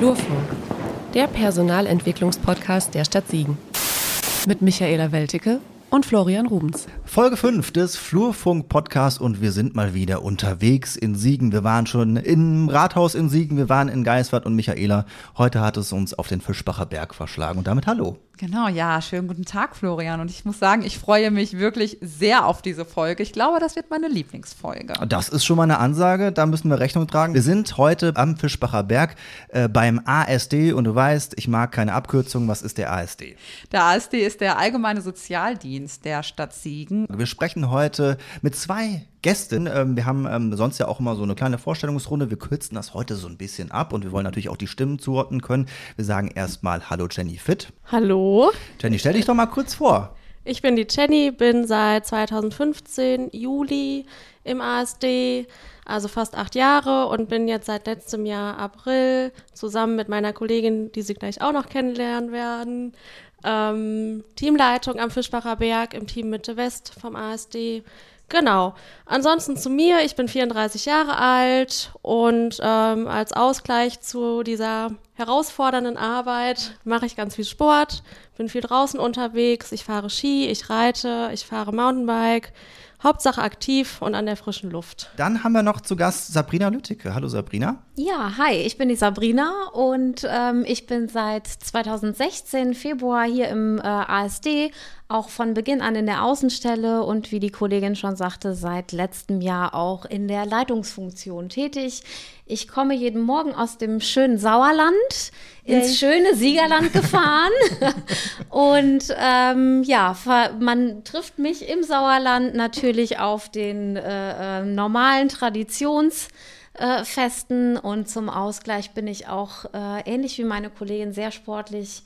Flurfunk, der Personalentwicklungspodcast der Stadt Siegen. Mit Michaela Welticke und Florian Rubens. Folge 5 des Flurfunk-Podcasts und wir sind mal wieder unterwegs in Siegen. Wir waren schon im Rathaus in Siegen, wir waren in Geiswart und Michaela. Heute hat es uns auf den Fischbacher Berg verschlagen und damit hallo. Genau, ja, schönen guten Tag, Florian. Und ich muss sagen, ich freue mich wirklich sehr auf diese Folge. Ich glaube, das wird meine Lieblingsfolge. Das ist schon mal eine Ansage, da müssen wir Rechnung tragen. Wir sind heute am Fischbacher Berg äh, beim ASD und du weißt, ich mag keine Abkürzung. Was ist der ASD? Der ASD ist der Allgemeine Sozialdienst der Stadt Siegen. Wir sprechen heute mit zwei Gästin. Ähm, wir haben ähm, sonst ja auch immer so eine kleine Vorstellungsrunde. Wir kürzen das heute so ein bisschen ab und wir wollen natürlich auch die Stimmen zuordnen können. Wir sagen erstmal Hallo Jenny Fit. Hallo. Jenny, stell dich doch mal kurz vor. Ich bin die Jenny, bin seit 2015 Juli im ASD, also fast acht Jahre und bin jetzt seit letztem Jahr April zusammen mit meiner Kollegin, die Sie gleich auch noch kennenlernen werden, ähm, Teamleitung am Fischbacher Berg im Team Mitte West vom ASD. Genau. Ansonsten zu mir, ich bin 34 Jahre alt und ähm, als Ausgleich zu dieser herausfordernden Arbeit mache ich ganz viel Sport, bin viel draußen unterwegs, ich fahre Ski, ich reite, ich fahre Mountainbike, Hauptsache aktiv und an der frischen Luft. Dann haben wir noch zu Gast Sabrina Lütticke. Hallo Sabrina. Ja, hi, ich bin die Sabrina und ähm, ich bin seit 2016 Februar hier im äh, ASD, auch von Beginn an in der Außenstelle und wie die Kollegin schon sagte, seit letztem Jahr auch in der Leitungsfunktion tätig. Ich komme jeden Morgen aus dem schönen Sauerland ins schöne Siegerland gefahren. und ähm, ja, man trifft mich im Sauerland natürlich auf den äh, äh, normalen Traditionsfesten äh, und zum Ausgleich bin ich auch äh, ähnlich wie meine Kollegin sehr sportlich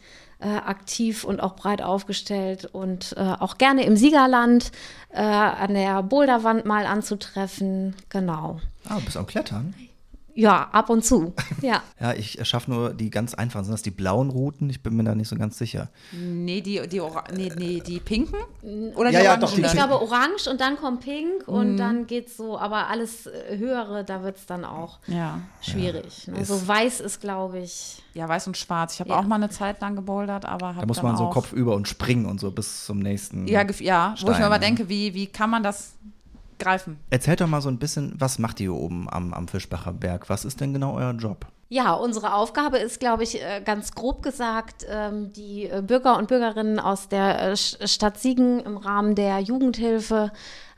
aktiv und auch breit aufgestellt und äh, auch gerne im Siegerland äh, an der Boulderwand mal anzutreffen. Genau. Ah, du bist am Klettern? Ja, ab und zu. Ja. ja, ich schaffe nur die ganz einfachen. Sind das die blauen Routen? Ich bin mir da nicht so ganz sicher. Nee, die, die, nee, nee, die pinken? Oder ja, die ja, doch, die Ich glaube orange und dann kommt pink mhm. und dann geht's so, aber alles äh, höhere, da wird es dann auch ja. schwierig. Ja. Ne? So weiß ist, glaube ich. Ja, weiß und schwarz. Ich habe ja. auch mal eine Zeit lang gebouldert, aber Da muss man so Kopf über und springen und so bis zum nächsten. Ja, ja Stein, wo ich mir aber denke, wie, wie kann man das greifen. Erzählt doch mal so ein bisschen, was macht ihr oben am, am Fischbacher Berg? Was ist denn genau euer Job? Ja, unsere Aufgabe ist, glaube ich, äh, ganz grob gesagt, ähm, die äh, Bürger und Bürgerinnen aus der äh, Stadt Siegen im Rahmen der Jugendhilfe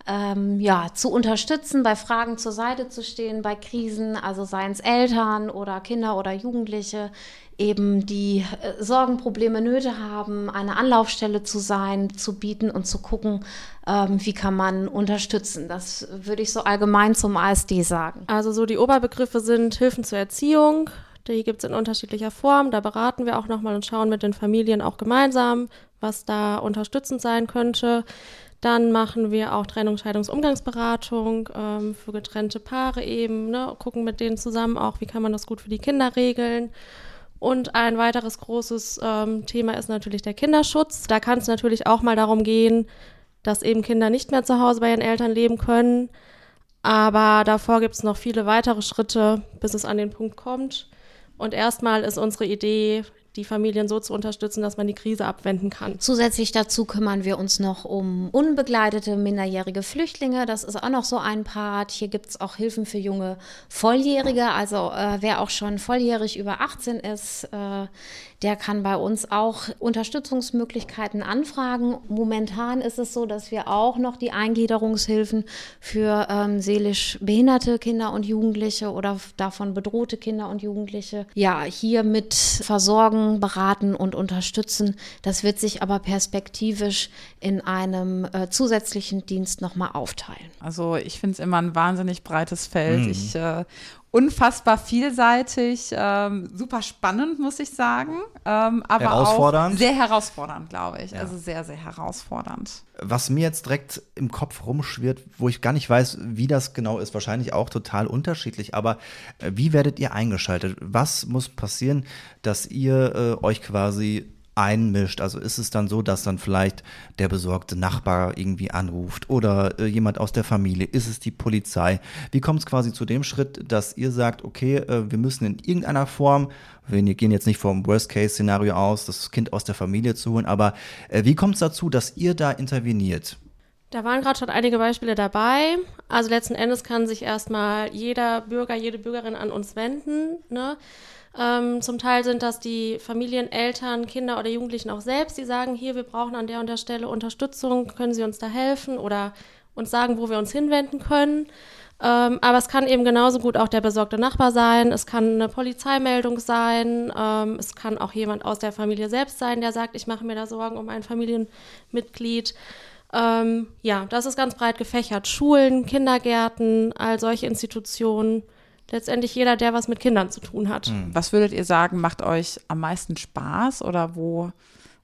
ähm, ja, zu unterstützen, bei Fragen zur Seite zu stehen, bei Krisen, also seien es Eltern oder Kinder oder Jugendliche, eben die äh, Sorgen, Probleme, Nöte haben, eine Anlaufstelle zu sein, zu bieten und zu gucken, ähm, wie kann man unterstützen. Das würde ich so allgemein zum ASD sagen. Also so die Oberbegriffe sind Hilfen zur Erziehung. Die gibt es in unterschiedlicher Form. Da beraten wir auch nochmal und schauen mit den Familien auch gemeinsam, was da unterstützend sein könnte. Dann machen wir auch Trennung, Scheidungsumgangsberatung ähm, für getrennte Paare eben, ne? gucken mit denen zusammen auch, wie kann man das gut für die Kinder regeln. Und ein weiteres großes ähm, Thema ist natürlich der Kinderschutz. Da kann es natürlich auch mal darum gehen, dass eben Kinder nicht mehr zu Hause bei ihren Eltern leben können. Aber davor gibt es noch viele weitere Schritte, bis es an den Punkt kommt. Und erstmal ist unsere Idee, die Familien so zu unterstützen, dass man die Krise abwenden kann. Zusätzlich dazu kümmern wir uns noch um unbegleitete minderjährige Flüchtlinge. Das ist auch noch so ein Part. Hier gibt es auch Hilfen für junge Volljährige. Also äh, wer auch schon volljährig über 18 ist, äh, der kann bei uns auch Unterstützungsmöglichkeiten anfragen. Momentan ist es so, dass wir auch noch die Eingliederungshilfen für ähm, seelisch behinderte Kinder und Jugendliche oder davon bedrohte Kinder und Jugendliche ja hier mit versorgen, beraten und unterstützen. Das wird sich aber perspektivisch in einem äh, zusätzlichen Dienst nochmal aufteilen. Also ich finde es immer ein wahnsinnig breites Feld. Mhm. Ich äh, unfassbar vielseitig, ähm, super spannend, muss ich sagen. Ähm, aber herausfordernd. auch sehr herausfordernd, glaube ich. Ja. Also sehr, sehr herausfordernd. Was mir jetzt direkt im Kopf rumschwirrt, wo ich gar nicht weiß, wie das genau ist, wahrscheinlich auch total unterschiedlich, aber äh, wie werdet ihr eingeschaltet? Was muss passieren, dass ihr äh, euch quasi einmischt? Also ist es dann so, dass dann vielleicht der besorgte Nachbar irgendwie anruft oder äh, jemand aus der Familie? Ist es die Polizei? Wie kommt es quasi zu dem Schritt, dass ihr sagt, okay, äh, wir müssen in irgendeiner Form, wir gehen jetzt nicht vom Worst-Case-Szenario aus, das Kind aus der Familie zu holen, aber äh, wie kommt es dazu, dass ihr da interveniert? Da waren gerade schon einige Beispiele dabei. Also letzten Endes kann sich erstmal jeder Bürger, jede Bürgerin an uns wenden. Ne? Ähm, zum Teil sind das die Familien, Eltern, Kinder oder Jugendlichen auch selbst, die sagen, hier, wir brauchen an der und der Stelle Unterstützung, können Sie uns da helfen oder uns sagen, wo wir uns hinwenden können. Ähm, aber es kann eben genauso gut auch der besorgte Nachbar sein, es kann eine Polizeimeldung sein, ähm, es kann auch jemand aus der Familie selbst sein, der sagt, ich mache mir da Sorgen um ein Familienmitglied. Ähm, ja, das ist ganz breit gefächert. Schulen, Kindergärten, all solche Institutionen. Letztendlich jeder, der was mit Kindern zu tun hat. Hm. Was würdet ihr sagen, macht euch am meisten Spaß oder wo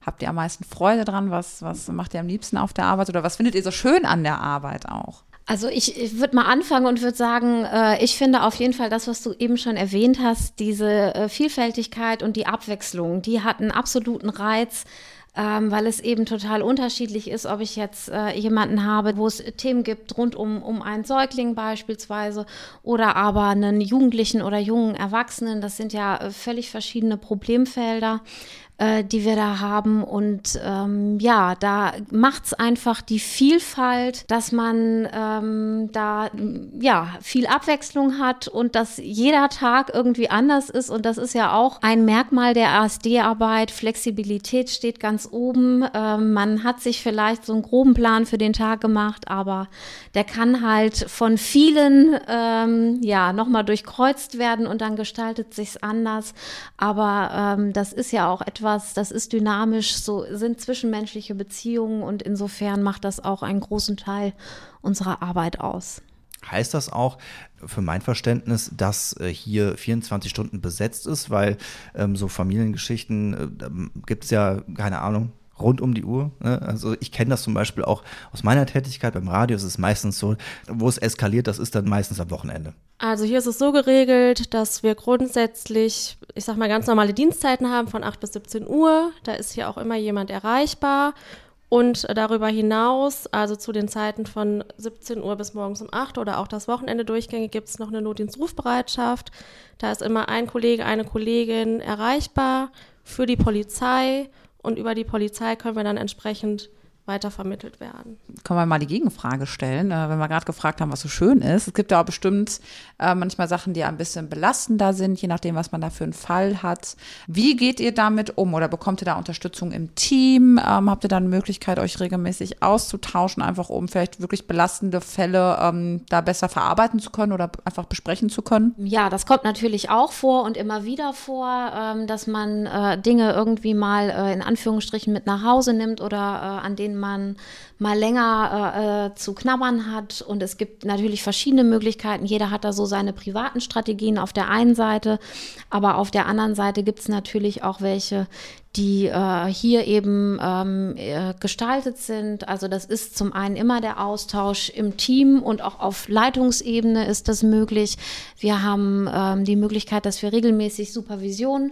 habt ihr am meisten Freude dran? Was, was macht ihr am liebsten auf der Arbeit oder was findet ihr so schön an der Arbeit auch? Also ich, ich würde mal anfangen und würde sagen, äh, ich finde auf jeden Fall das, was du eben schon erwähnt hast, diese äh, Vielfältigkeit und die Abwechslung, die hat einen absoluten Reiz ähm, weil es eben total unterschiedlich ist, ob ich jetzt äh, jemanden habe, wo es Themen gibt rund um, um einen Säugling beispielsweise oder aber einen Jugendlichen oder jungen Erwachsenen. Das sind ja äh, völlig verschiedene Problemfelder äh, die wir da haben. Und ähm, ja, da macht es einfach die Vielfalt, dass man ähm, da ja viel Abwechslung hat und dass jeder Tag irgendwie anders ist. Und das ist ja auch ein Merkmal der ASD-Arbeit. Flexibilität steht ganz oben. Ähm, man hat sich vielleicht so einen groben Plan für den Tag gemacht, aber der kann halt von vielen ähm, ja nochmal durchkreuzt werden und dann gestaltet sich's anders. Aber ähm, das ist ja auch etwas, etwas, das ist dynamisch, so sind zwischenmenschliche Beziehungen und insofern macht das auch einen großen Teil unserer Arbeit aus. Heißt das auch für mein Verständnis, dass äh, hier 24 Stunden besetzt ist, weil ähm, so Familiengeschichten äh, gibt es ja, keine Ahnung, rund um die Uhr. Ne? Also ich kenne das zum Beispiel auch aus meiner Tätigkeit beim Radio. Es ist meistens so, wo es eskaliert, das ist dann meistens am Wochenende. Also hier ist es so geregelt, dass wir grundsätzlich, ich sag mal, ganz normale Dienstzeiten haben von 8 bis 17 Uhr. Da ist hier auch immer jemand erreichbar. Und darüber hinaus, also zu den Zeiten von 17 Uhr bis morgens um 8 oder auch das Wochenende durchgängig, gibt es noch eine Notdienstrufbereitschaft. Da ist immer ein Kollege, eine Kollegin erreichbar für die Polizei und über die Polizei können wir dann entsprechend weitervermittelt werden. Können wir mal die Gegenfrage stellen, äh, wenn wir gerade gefragt haben, was so schön ist. Es gibt ja auch bestimmt äh, manchmal Sachen, die ein bisschen belastender sind, je nachdem, was man da für einen Fall hat. Wie geht ihr damit um oder bekommt ihr da Unterstützung im Team? Ähm, habt ihr da eine Möglichkeit, euch regelmäßig auszutauschen, einfach um vielleicht wirklich belastende Fälle ähm, da besser verarbeiten zu können oder einfach besprechen zu können? Ja, das kommt natürlich auch vor und immer wieder vor, ähm, dass man äh, Dinge irgendwie mal in Anführungsstrichen mit nach Hause nimmt oder an denen denen man mal länger äh, äh, zu knabbern hat. Und es gibt natürlich verschiedene Möglichkeiten. Jeder hat da so seine privaten Strategien auf der einen Seite, aber auf der anderen Seite gibt es natürlich auch welche, die äh, hier eben ähm, äh, gestaltet sind. Also das ist zum einen immer der Austausch im Team und auch auf Leitungsebene ist das möglich. Wir haben ähm, die Möglichkeit, dass wir regelmäßig Supervision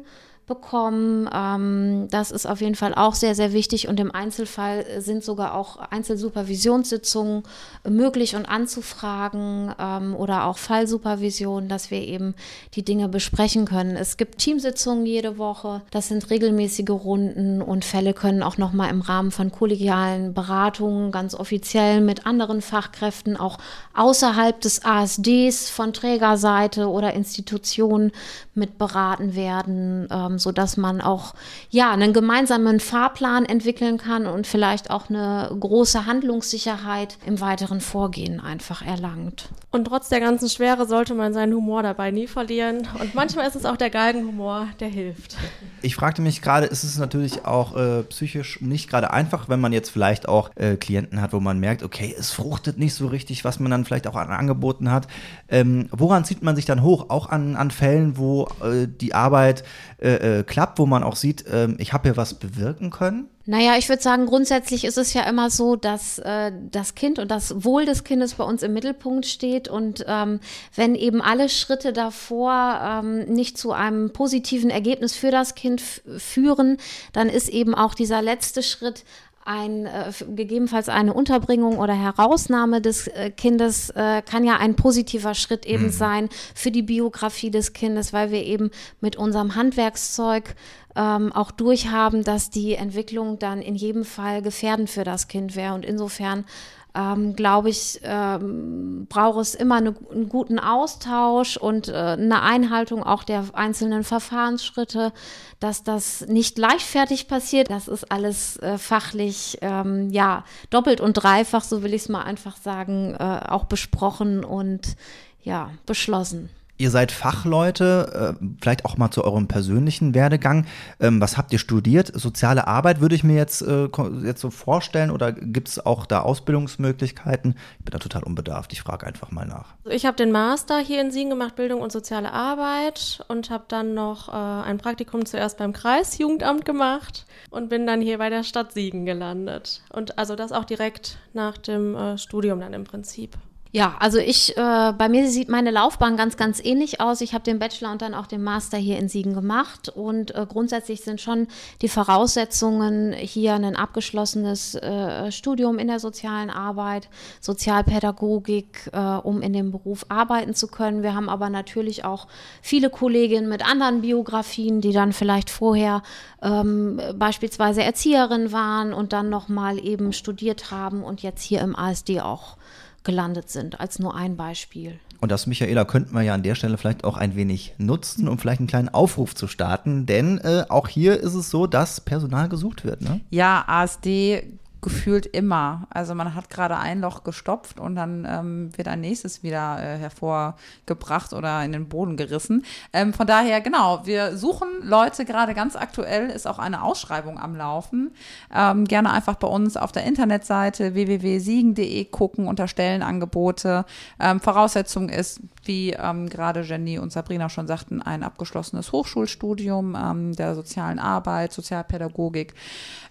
bekommen. Ähm, das ist auf jeden Fall auch sehr, sehr wichtig und im Einzelfall sind sogar auch Einzelsupervisionssitzungen möglich und anzufragen ähm, oder auch Fallsupervision, dass wir eben die Dinge besprechen können. Es gibt Teamsitzungen jede Woche, das sind regelmäßige Runden und Fälle können auch nochmal im Rahmen von kollegialen Beratungen ganz offiziell mit anderen Fachkräften auch außerhalb des ASDs von Trägerseite oder Institutionen mit beraten werden. Ähm, sodass man auch ja einen gemeinsamen Fahrplan entwickeln kann und vielleicht auch eine große Handlungssicherheit im weiteren Vorgehen einfach erlangt. Und trotz der ganzen Schwere sollte man seinen Humor dabei nie verlieren. Und manchmal ist es auch der Galgenhumor, der hilft. Ich fragte mich gerade, ist es natürlich auch äh, psychisch nicht gerade einfach, wenn man jetzt vielleicht auch äh, Klienten hat, wo man merkt, okay, es fruchtet nicht so richtig, was man dann vielleicht auch an Angeboten hat. Ähm, woran zieht man sich dann hoch? Auch an, an Fällen, wo äh, die Arbeit äh, äh, klappt, wo man auch sieht, ähm, ich habe hier was bewirken können? Naja, ich würde sagen, grundsätzlich ist es ja immer so, dass äh, das Kind und das Wohl des Kindes bei uns im Mittelpunkt steht. Und ähm, wenn eben alle Schritte davor ähm, nicht zu einem positiven Ergebnis für das Kind führen, dann ist eben auch dieser letzte Schritt ein, äh, gegebenenfalls eine Unterbringung oder Herausnahme des äh, Kindes äh, kann ja ein positiver Schritt eben mhm. sein für die Biografie des Kindes, weil wir eben mit unserem Handwerkszeug ähm, auch durchhaben, dass die Entwicklung dann in jedem Fall gefährdend für das Kind wäre. Und insofern ähm, glaube ich, ähm, braucht es immer eine, einen guten Austausch und äh, eine Einhaltung auch der einzelnen Verfahrensschritte, dass das nicht leichtfertig passiert. Das ist alles äh, fachlich, ähm, ja, doppelt und dreifach, so will ich es mal einfach sagen, äh, auch besprochen und ja, beschlossen. Ihr seid Fachleute, äh, vielleicht auch mal zu eurem persönlichen Werdegang. Ähm, was habt ihr studiert? Soziale Arbeit würde ich mir jetzt, äh, jetzt so vorstellen oder gibt es auch da Ausbildungsmöglichkeiten? Ich bin da total unbedarft, ich frage einfach mal nach. Ich habe den Master hier in Siegen gemacht, Bildung und soziale Arbeit und habe dann noch äh, ein Praktikum zuerst beim Kreisjugendamt gemacht und bin dann hier bei der Stadt Siegen gelandet. Und also das auch direkt nach dem Studium dann im Prinzip. Ja, also ich, äh, bei mir sieht meine Laufbahn ganz, ganz ähnlich aus. Ich habe den Bachelor und dann auch den Master hier in Siegen gemacht und äh, grundsätzlich sind schon die Voraussetzungen hier ein abgeschlossenes äh, Studium in der sozialen Arbeit, Sozialpädagogik, äh, um in dem Beruf arbeiten zu können. Wir haben aber natürlich auch viele Kolleginnen mit anderen Biografien, die dann vielleicht vorher ähm, beispielsweise Erzieherin waren und dann nochmal eben studiert haben und jetzt hier im ASD auch gelandet sind, als nur ein Beispiel. Und das, Michaela, könnten wir ja an der Stelle vielleicht auch ein wenig nutzen, um vielleicht einen kleinen Aufruf zu starten. Denn äh, auch hier ist es so, dass Personal gesucht wird. Ne? Ja, ASD gefühlt immer. Also man hat gerade ein Loch gestopft und dann ähm, wird ein nächstes wieder äh, hervorgebracht oder in den Boden gerissen. Ähm, von daher, genau, wir suchen Leute, gerade ganz aktuell ist auch eine Ausschreibung am Laufen. Ähm, gerne einfach bei uns auf der Internetseite www.siegen.de gucken unter Stellenangebote. Ähm, Voraussetzung ist, wie ähm, gerade Jenny und Sabrina schon sagten, ein abgeschlossenes Hochschulstudium ähm, der sozialen Arbeit, Sozialpädagogik.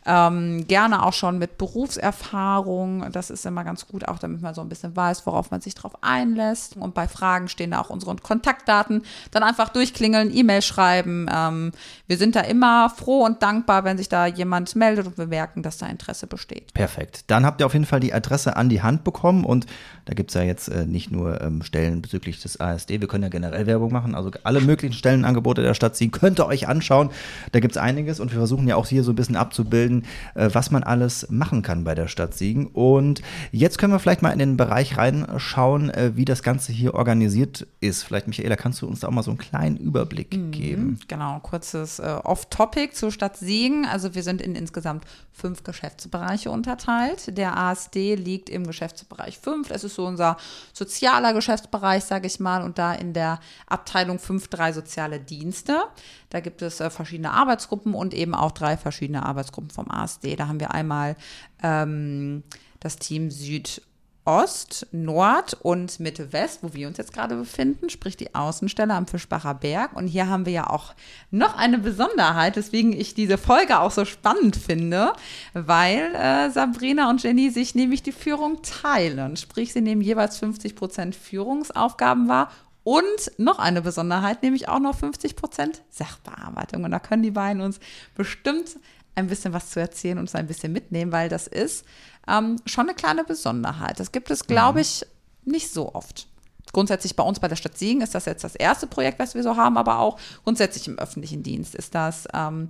Gerne auch schon mit Berufserfahrung. Das ist immer ganz gut, auch damit man so ein bisschen weiß, worauf man sich drauf einlässt. Und bei Fragen stehen da auch unsere Kontaktdaten. Dann einfach durchklingeln, E-Mail schreiben. Ähm, wir sind da immer froh und dankbar, wenn sich da jemand meldet und wir merken, dass da Interesse besteht. Perfekt. Dann habt ihr auf jeden Fall die Adresse an die Hand bekommen und da gibt es ja jetzt äh, nicht nur ähm, Stellen bezüglich des ASD, wir können ja generell Werbung machen. Also alle möglichen Stellenangebote der Stadt ziehen, könnt ihr euch anschauen. Da gibt es einiges und wir versuchen ja auch hier so ein bisschen abzubilden, äh, was man alles machen kann bei der Stadt Siegen. Und jetzt können wir vielleicht mal in den Bereich reinschauen, äh, wie das Ganze hier organisiert ist. Vielleicht, Michaela, kannst du uns da auch mal so einen kleinen Überblick mhm, geben? Genau, kurzes äh, Off-Topic zur Stadt Siegen. Also wir sind in insgesamt fünf Geschäftsbereiche unterteilt. Der ASD liegt im Geschäftsbereich 5. Das ist so unser sozialer Geschäftsbereich, sage ich mal, und da in der Abteilung 5.3 soziale Dienste. Da gibt es äh, verschiedene Arbeitsgruppen und eben auch drei verschiedene Arbeitsgruppen vom ASD. Da haben wir einmal ähm, das Team Süd Ost, Nord und Mitte West, wo wir uns jetzt gerade befinden, sprich die Außenstelle am Fischbacher Berg. Und hier haben wir ja auch noch eine Besonderheit, weswegen ich diese Folge auch so spannend finde, weil äh, Sabrina und Jenny sich nämlich die Führung teilen. Sprich, sie nehmen jeweils 50 Prozent Führungsaufgaben wahr und noch eine Besonderheit, nämlich auch noch 50 Prozent Sachbearbeitung. Und da können die beiden uns bestimmt ein bisschen was zu erzählen und uns ein bisschen mitnehmen, weil das ist ähm, schon eine kleine Besonderheit. Das gibt es, glaube mhm. ich, nicht so oft. Grundsätzlich bei uns bei der Stadt Siegen ist das jetzt das erste Projekt, was wir so haben, aber auch grundsätzlich im öffentlichen Dienst ist das ähm,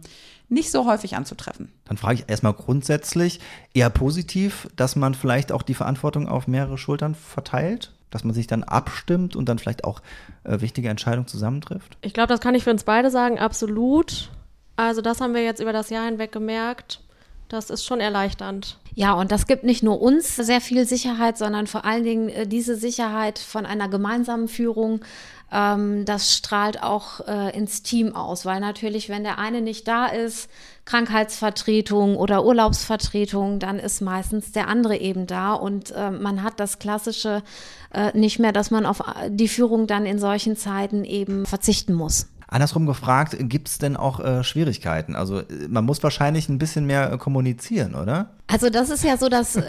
nicht so häufig anzutreffen. Dann frage ich erstmal grundsätzlich eher positiv, dass man vielleicht auch die Verantwortung auf mehrere Schultern verteilt, dass man sich dann abstimmt und dann vielleicht auch äh, wichtige Entscheidungen zusammentrifft. Ich glaube, das kann ich für uns beide sagen, absolut. Also das haben wir jetzt über das Jahr hinweg gemerkt. Das ist schon erleichternd. Ja, und das gibt nicht nur uns sehr viel Sicherheit, sondern vor allen Dingen äh, diese Sicherheit von einer gemeinsamen Führung. Ähm, das strahlt auch äh, ins Team aus, weil natürlich, wenn der eine nicht da ist, Krankheitsvertretung oder Urlaubsvertretung, dann ist meistens der andere eben da und äh, man hat das klassische äh, nicht mehr, dass man auf die Führung dann in solchen Zeiten eben verzichten muss. Andersrum gefragt, gibt es denn auch äh, Schwierigkeiten? Also man muss wahrscheinlich ein bisschen mehr äh, kommunizieren, oder? Also das ist ja so das äh,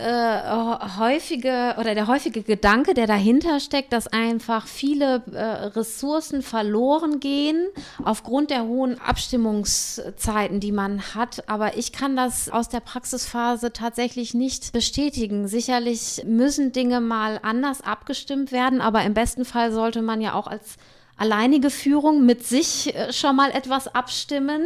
häufige oder der häufige Gedanke, der dahinter steckt, dass einfach viele äh, Ressourcen verloren gehen aufgrund der hohen Abstimmungszeiten, die man hat. Aber ich kann das aus der Praxisphase tatsächlich nicht bestätigen. Sicherlich müssen Dinge mal anders abgestimmt werden, aber im besten Fall sollte man ja auch als alleinige Führung mit sich äh, schon mal etwas abstimmen.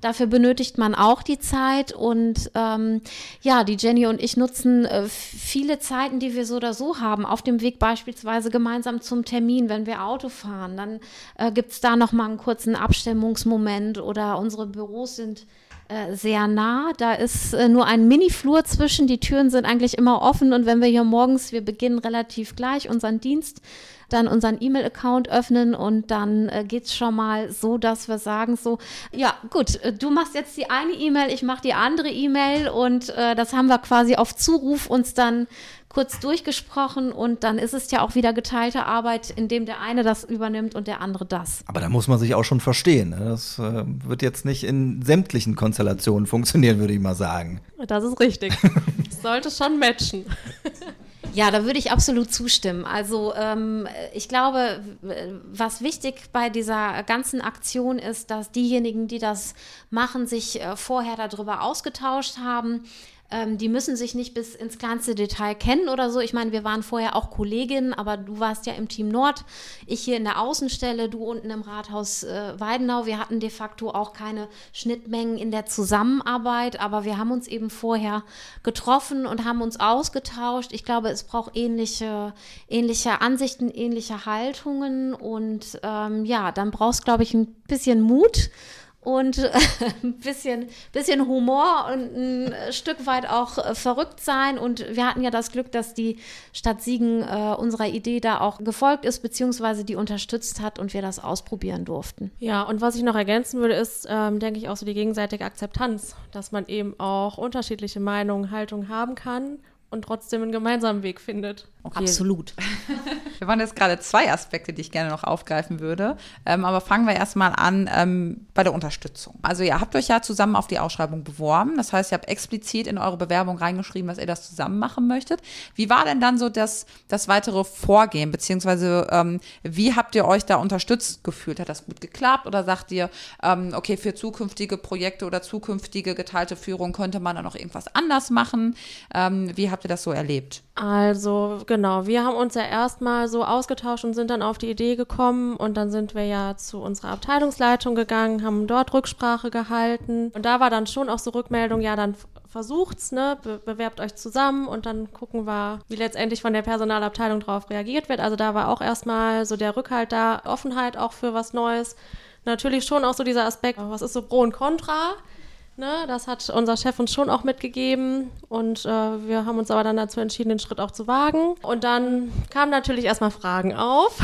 Dafür benötigt man auch die Zeit und ähm, ja, die Jenny und ich nutzen äh, viele Zeiten, die wir so oder so haben, auf dem Weg beispielsweise gemeinsam zum Termin, wenn wir Auto fahren, dann äh, gibt es da noch mal einen kurzen Abstimmungsmoment oder unsere Büros sind äh, sehr nah. Da ist äh, nur ein Mini-Flur zwischen. Die Türen sind eigentlich immer offen. Und wenn wir hier morgens, wir beginnen relativ gleich unseren Dienst, dann unseren E-Mail-Account öffnen und dann äh, geht es schon mal so, dass wir sagen so, ja gut, äh, du machst jetzt die eine E-Mail, ich mache die andere E-Mail und äh, das haben wir quasi auf Zuruf uns dann kurz durchgesprochen und dann ist es ja auch wieder geteilte Arbeit, indem der eine das übernimmt und der andere das. Aber da muss man sich auch schon verstehen. Ne? Das äh, wird jetzt nicht in sämtlichen Konstellationen funktionieren, würde ich mal sagen. Das ist richtig. Das sollte schon matchen. Ja, da würde ich absolut zustimmen. Also ähm, ich glaube, was wichtig bei dieser ganzen Aktion ist, dass diejenigen, die das machen, sich äh, vorher darüber ausgetauscht haben ähm, die müssen sich nicht bis ins kleinste Detail kennen oder so. Ich meine, wir waren vorher auch Kolleginnen, aber du warst ja im Team Nord, ich hier in der Außenstelle, du unten im Rathaus äh, Weidenau. Wir hatten de facto auch keine Schnittmengen in der Zusammenarbeit, aber wir haben uns eben vorher getroffen und haben uns ausgetauscht. Ich glaube, es braucht ähnliche, ähnliche Ansichten, ähnliche Haltungen und ähm, ja, dann brauchst, glaube ich, ein bisschen Mut und ein bisschen, bisschen Humor und ein Stück weit auch äh, verrückt sein. Und wir hatten ja das Glück, dass die Stadt Siegen äh, unserer Idee da auch gefolgt ist, beziehungsweise die unterstützt hat und wir das ausprobieren durften. Ja, und was ich noch ergänzen würde, ist, ähm, denke ich, auch so die gegenseitige Akzeptanz, dass man eben auch unterschiedliche Meinungen, Haltungen haben kann und trotzdem einen gemeinsamen Weg findet. Okay. Absolut. Wir waren jetzt gerade zwei Aspekte, die ich gerne noch aufgreifen würde. Ähm, aber fangen wir erstmal an ähm, bei der Unterstützung. Also ihr habt euch ja zusammen auf die Ausschreibung beworben. Das heißt, ihr habt explizit in eure Bewerbung reingeschrieben, dass ihr das zusammen machen möchtet. Wie war denn dann so das, das weitere Vorgehen? Beziehungsweise ähm, wie habt ihr euch da unterstützt gefühlt? Hat das gut geklappt? Oder sagt ihr, ähm, okay, für zukünftige Projekte oder zukünftige geteilte Führung könnte man da noch irgendwas anders machen? Ähm, wie habt ihr das so erlebt? Also genau, wir haben uns ja erstmal so ausgetauscht und sind dann auf die Idee gekommen und dann sind wir ja zu unserer Abteilungsleitung gegangen, haben dort Rücksprache gehalten und da war dann schon auch so Rückmeldung, ja dann versucht's, ne, be bewerbt euch zusammen und dann gucken wir, wie letztendlich von der Personalabteilung darauf reagiert wird. Also da war auch erstmal so der Rückhalt da, Offenheit auch für was Neues. Natürlich schon auch so dieser Aspekt, was ist so Pro und Contra? Ne, das hat unser Chef uns schon auch mitgegeben und äh, wir haben uns aber dann dazu entschieden, den Schritt auch zu wagen. Und dann kamen natürlich erstmal Fragen auf.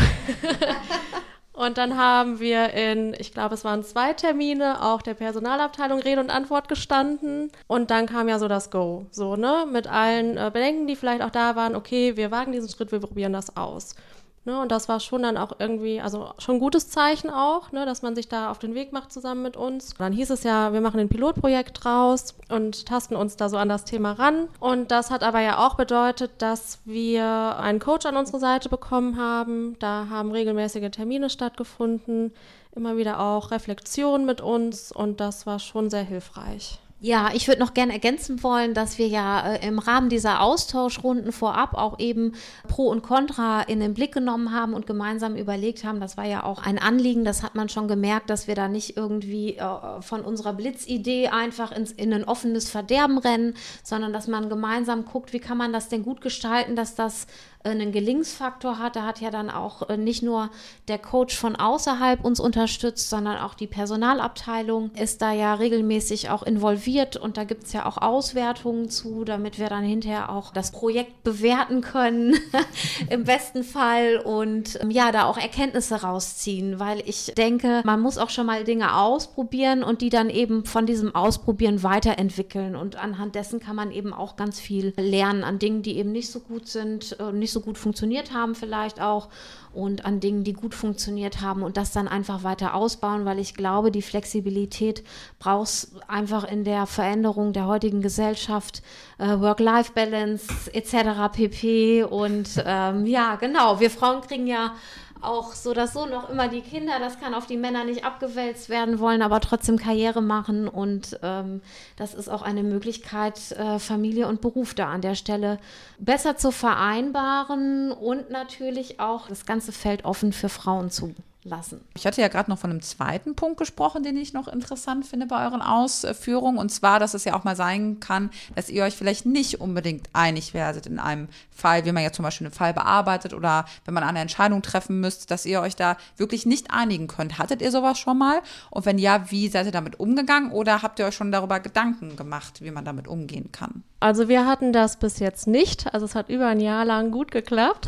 und dann haben wir in, ich glaube, es waren zwei Termine, auch der Personalabteilung Rede und Antwort gestanden. Und dann kam ja so das Go, so, ne, mit allen äh, Bedenken, die vielleicht auch da waren, okay, wir wagen diesen Schritt, wir probieren das aus. Ne, und das war schon dann auch irgendwie, also schon ein gutes Zeichen auch, ne, dass man sich da auf den Weg macht zusammen mit uns. Dann hieß es ja, wir machen ein Pilotprojekt draus und tasten uns da so an das Thema ran. Und das hat aber ja auch bedeutet, dass wir einen Coach an unsere Seite bekommen haben. Da haben regelmäßige Termine stattgefunden, immer wieder auch Reflexionen mit uns und das war schon sehr hilfreich. Ja, ich würde noch gerne ergänzen wollen, dass wir ja äh, im Rahmen dieser Austauschrunden vorab auch eben Pro und Contra in den Blick genommen haben und gemeinsam überlegt haben. Das war ja auch ein Anliegen, das hat man schon gemerkt, dass wir da nicht irgendwie äh, von unserer Blitzidee einfach ins, in ein offenes Verderben rennen, sondern dass man gemeinsam guckt, wie kann man das denn gut gestalten, dass das einen Gelingensfaktor hat. Da hat ja dann auch äh, nicht nur der Coach von außerhalb uns unterstützt, sondern auch die Personalabteilung ist da ja regelmäßig auch involviert und da gibt es ja auch Auswertungen zu, damit wir dann hinterher auch das Projekt bewerten können, im besten Fall und ähm, ja, da auch Erkenntnisse rausziehen, weil ich denke, man muss auch schon mal Dinge ausprobieren und die dann eben von diesem Ausprobieren weiterentwickeln und anhand dessen kann man eben auch ganz viel lernen an Dingen, die eben nicht so gut sind, und nicht nicht so gut funktioniert haben vielleicht auch und an Dingen, die gut funktioniert haben und das dann einfach weiter ausbauen, weil ich glaube, die Flexibilität brauchst einfach in der Veränderung der heutigen Gesellschaft, äh, Work-Life-Balance etc. pp. Und ähm, ja, genau, wir Frauen kriegen ja auch so dass so noch immer die Kinder, das kann auf die Männer nicht abgewälzt werden, wollen aber trotzdem Karriere machen. Und ähm, das ist auch eine Möglichkeit, äh, Familie und Beruf da an der Stelle besser zu vereinbaren und natürlich auch das ganze Feld offen für Frauen zu lassen. Ich hatte ja gerade noch von einem zweiten Punkt gesprochen, den ich noch interessant finde bei euren Ausführungen. Und zwar, dass es ja auch mal sein kann, dass ihr euch vielleicht nicht unbedingt einig werdet in einem Fall, wie man ja zum Beispiel einen Fall bearbeitet oder wenn man eine Entscheidung treffen müsst, dass ihr euch da wirklich nicht einigen könnt. Hattet ihr sowas schon mal? Und wenn ja, wie seid ihr damit umgegangen oder habt ihr euch schon darüber Gedanken gemacht, wie man damit umgehen kann? Also wir hatten das bis jetzt nicht. Also es hat über ein Jahr lang gut geklappt.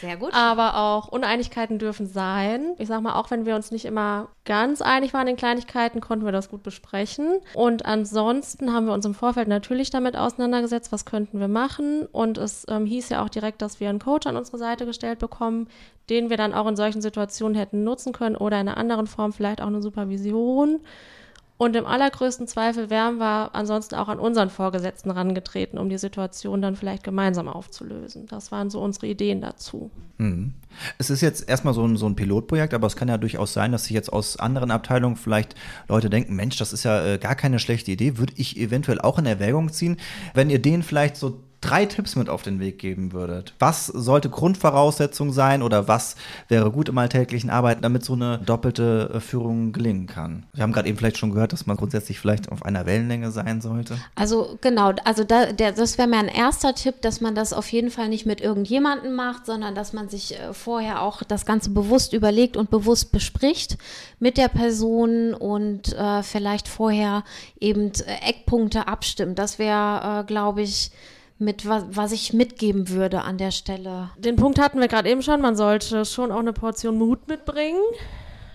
Sehr gut. Aber auch Uneinigkeiten dürfen sein sein. Ich sag mal, auch wenn wir uns nicht immer ganz einig waren in Kleinigkeiten, konnten wir das gut besprechen. Und ansonsten haben wir uns im Vorfeld natürlich damit auseinandergesetzt, was könnten wir machen. Und es ähm, hieß ja auch direkt, dass wir einen Coach an unsere Seite gestellt bekommen, den wir dann auch in solchen Situationen hätten nutzen können oder in einer anderen Form vielleicht auch eine Supervision. Und im allergrößten Zweifel wären wir ansonsten auch an unseren Vorgesetzten rangetreten, um die Situation dann vielleicht gemeinsam aufzulösen. Das waren so unsere Ideen dazu. Mhm. Es ist jetzt erstmal so ein, so ein Pilotprojekt, aber es kann ja durchaus sein, dass sich jetzt aus anderen Abteilungen vielleicht Leute denken, Mensch, das ist ja äh, gar keine schlechte Idee, würde ich eventuell auch in Erwägung ziehen. Wenn ihr denen vielleicht so drei Tipps mit auf den Weg geben würdet, was sollte Grundvoraussetzung sein oder was wäre gut im alltäglichen Arbeiten, damit so eine doppelte äh, Führung gelingen kann? Wir haben gerade eben vielleicht schon gehört, dass man grundsätzlich vielleicht auf einer Wellenlänge sein sollte. Also genau, also da, der, das wäre mein erster Tipp, dass man das auf jeden Fall nicht mit irgendjemandem macht, sondern dass man sich äh, vorher auch das Ganze bewusst überlegt und bewusst bespricht mit der Person und äh, vielleicht vorher eben äh, Eckpunkte abstimmt. Das wäre, äh, glaube ich, mit was, was ich mitgeben würde an der Stelle. Den Punkt hatten wir gerade eben schon, man sollte schon auch eine Portion Mut mitbringen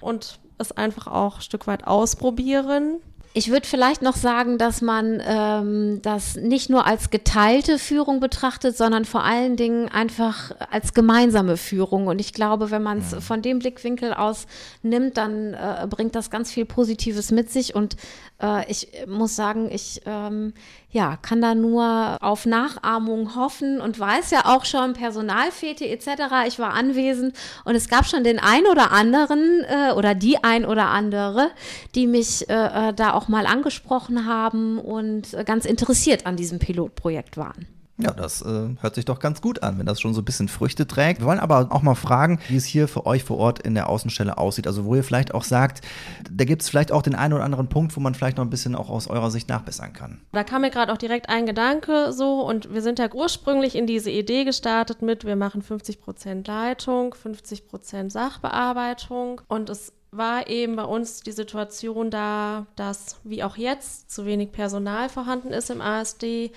und es einfach auch ein Stück weit ausprobieren. Ich würde vielleicht noch sagen, dass man ähm, das nicht nur als geteilte Führung betrachtet, sondern vor allen Dingen einfach als gemeinsame Führung. Und ich glaube, wenn man es von dem Blickwinkel aus nimmt, dann äh, bringt das ganz viel Positives mit sich. Und äh, ich muss sagen, ich ähm, ja, kann da nur auf Nachahmung hoffen und weiß ja auch schon Personalfete etc. Ich war anwesend und es gab schon den ein oder anderen äh, oder die ein oder andere, die mich äh, äh da auch mal angesprochen haben und äh, ganz interessiert an diesem Pilotprojekt waren. Ja, das äh, hört sich doch ganz gut an, wenn das schon so ein bisschen Früchte trägt. Wir wollen aber auch mal fragen, wie es hier für euch vor Ort in der Außenstelle aussieht. Also wo ihr vielleicht auch sagt, da gibt es vielleicht auch den einen oder anderen Punkt, wo man vielleicht noch ein bisschen auch aus eurer Sicht nachbessern kann. Da kam mir gerade auch direkt ein Gedanke so und wir sind ja ursprünglich in diese Idee gestartet mit, wir machen 50 Prozent Leitung, 50 Prozent Sachbearbeitung und es war eben bei uns die Situation da, dass wie auch jetzt zu wenig Personal vorhanden ist im ASD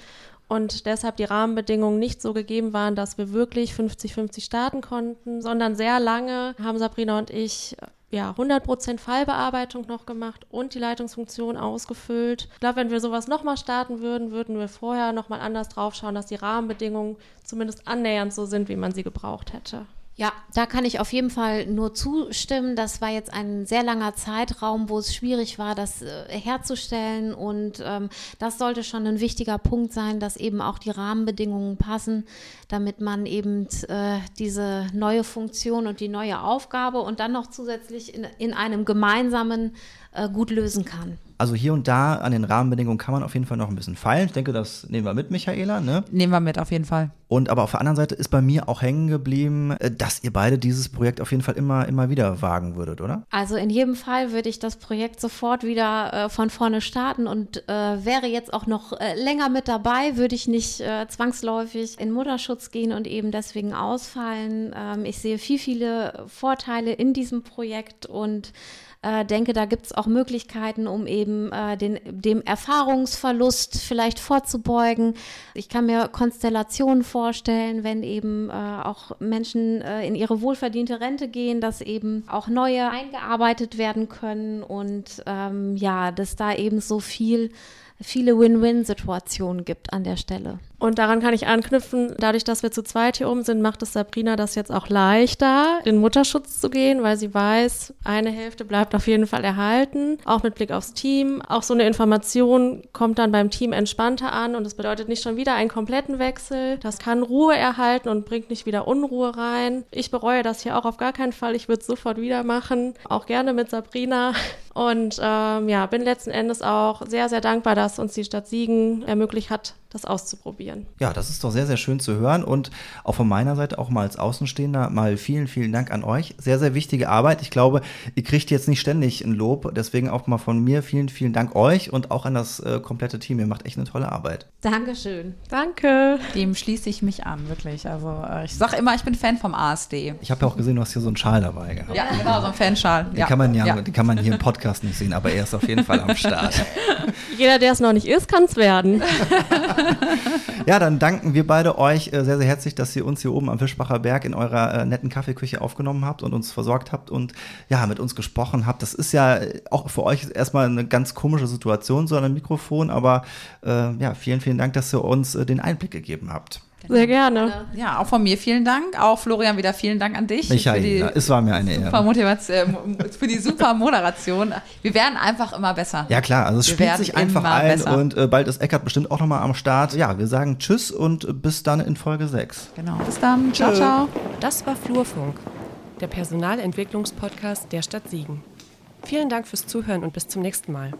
und deshalb die Rahmenbedingungen nicht so gegeben waren, dass wir wirklich 50-50 starten konnten, sondern sehr lange haben Sabrina und ich ja, 100% Fallbearbeitung noch gemacht und die Leitungsfunktion ausgefüllt. Ich glaube, wenn wir sowas nochmal starten würden, würden wir vorher nochmal anders drauf schauen, dass die Rahmenbedingungen zumindest annähernd so sind, wie man sie gebraucht hätte. Ja, da kann ich auf jeden Fall nur zustimmen. Das war jetzt ein sehr langer Zeitraum, wo es schwierig war, das äh, herzustellen. Und ähm, das sollte schon ein wichtiger Punkt sein, dass eben auch die Rahmenbedingungen passen, damit man eben äh, diese neue Funktion und die neue Aufgabe und dann noch zusätzlich in, in einem gemeinsamen äh, gut lösen kann. Also hier und da an den Rahmenbedingungen kann man auf jeden Fall noch ein bisschen feilen. Ich denke, das nehmen wir mit, Michaela. Ne? Nehmen wir mit, auf jeden Fall. Und aber auf der anderen Seite ist bei mir auch hängen geblieben, äh, dass ihr beide dieses Projekt auf jeden Fall immer, immer wieder wagen würdet, oder? Also in jedem Fall würde ich das Projekt sofort wieder äh, von vorne starten und äh, wäre jetzt auch noch äh, länger mit dabei, würde ich nicht äh, zwangsläufig in Mutterschutz gehen und eben deswegen ausfallen. Ähm, ich sehe viel, viele Vorteile in diesem Projekt und äh, denke, da gibt es auch Möglichkeiten, um eben äh, den, dem Erfahrungsverlust vielleicht vorzubeugen. Ich kann mir Konstellationen vorstellen, wenn eben äh, auch Menschen äh, in ihre wohlverdiente Rente gehen, dass eben auch neue eingearbeitet werden können und ähm, ja, dass da eben so viel viele Win-Win-Situationen gibt an der Stelle. Und daran kann ich anknüpfen, dadurch, dass wir zu zweit hier oben sind, macht es Sabrina das jetzt auch leichter, in Mutterschutz zu gehen, weil sie weiß, eine Hälfte bleibt auf jeden Fall erhalten, auch mit Blick aufs Team. Auch so eine Information kommt dann beim Team entspannter an und das bedeutet nicht schon wieder einen kompletten Wechsel. Das kann Ruhe erhalten und bringt nicht wieder Unruhe rein. Ich bereue das hier auch auf gar keinen Fall. Ich würde es sofort wieder machen, auch gerne mit Sabrina. Und ähm, ja, bin letzten Endes auch sehr, sehr dankbar, dass uns die Stadt Siegen ermöglicht hat, das auszuprobieren. Ja, das ist doch sehr, sehr schön zu hören und auch von meiner Seite, auch mal als Außenstehender, mal vielen, vielen Dank an euch. Sehr, sehr wichtige Arbeit. Ich glaube, ihr kriegt jetzt nicht ständig ein Lob, deswegen auch mal von mir vielen, vielen Dank euch und auch an das äh, komplette Team. Ihr macht echt eine tolle Arbeit. Dankeschön. Danke. Dem schließe ich mich an, wirklich. Also äh, ich sage immer, ich bin Fan vom ASD. Ich habe ja auch gesehen, du hast hier so einen Schal dabei gehabt. Ja, genau, so ein Fanschal. Den, kann man ja, Den kann man hier im Podcast nicht sehen, aber er ist auf jeden Fall am Start. Jeder, der es noch nicht ist, kann es werden. Ja, dann danken wir beide euch äh, sehr, sehr herzlich, dass ihr uns hier oben am Fischbacher Berg in eurer äh, netten Kaffeeküche aufgenommen habt und uns versorgt habt und ja, mit uns gesprochen habt. Das ist ja auch für euch erstmal eine ganz komische Situation, so ein Mikrofon, aber äh, ja, vielen, vielen Dank, dass ihr uns äh, den Einblick gegeben habt. Sehr gerne. Ja, auch von mir vielen Dank. Auch Florian wieder vielen Dank an dich. Michael, es war mir eine super Ehre. Motivation, für die super Moderation. Wir werden einfach immer besser. Ja klar, also es Wir spielt sich einfach ein besser. und äh, bald ist Eckart bestimmt auch nochmal am Start. Ja, wir sagen Tschüss und bis dann in Folge 6. Genau. Bis dann. Ciao, ciao. Das war Flurfunk, der Personalentwicklungspodcast der Stadt Siegen. Vielen Dank fürs Zuhören und bis zum nächsten Mal.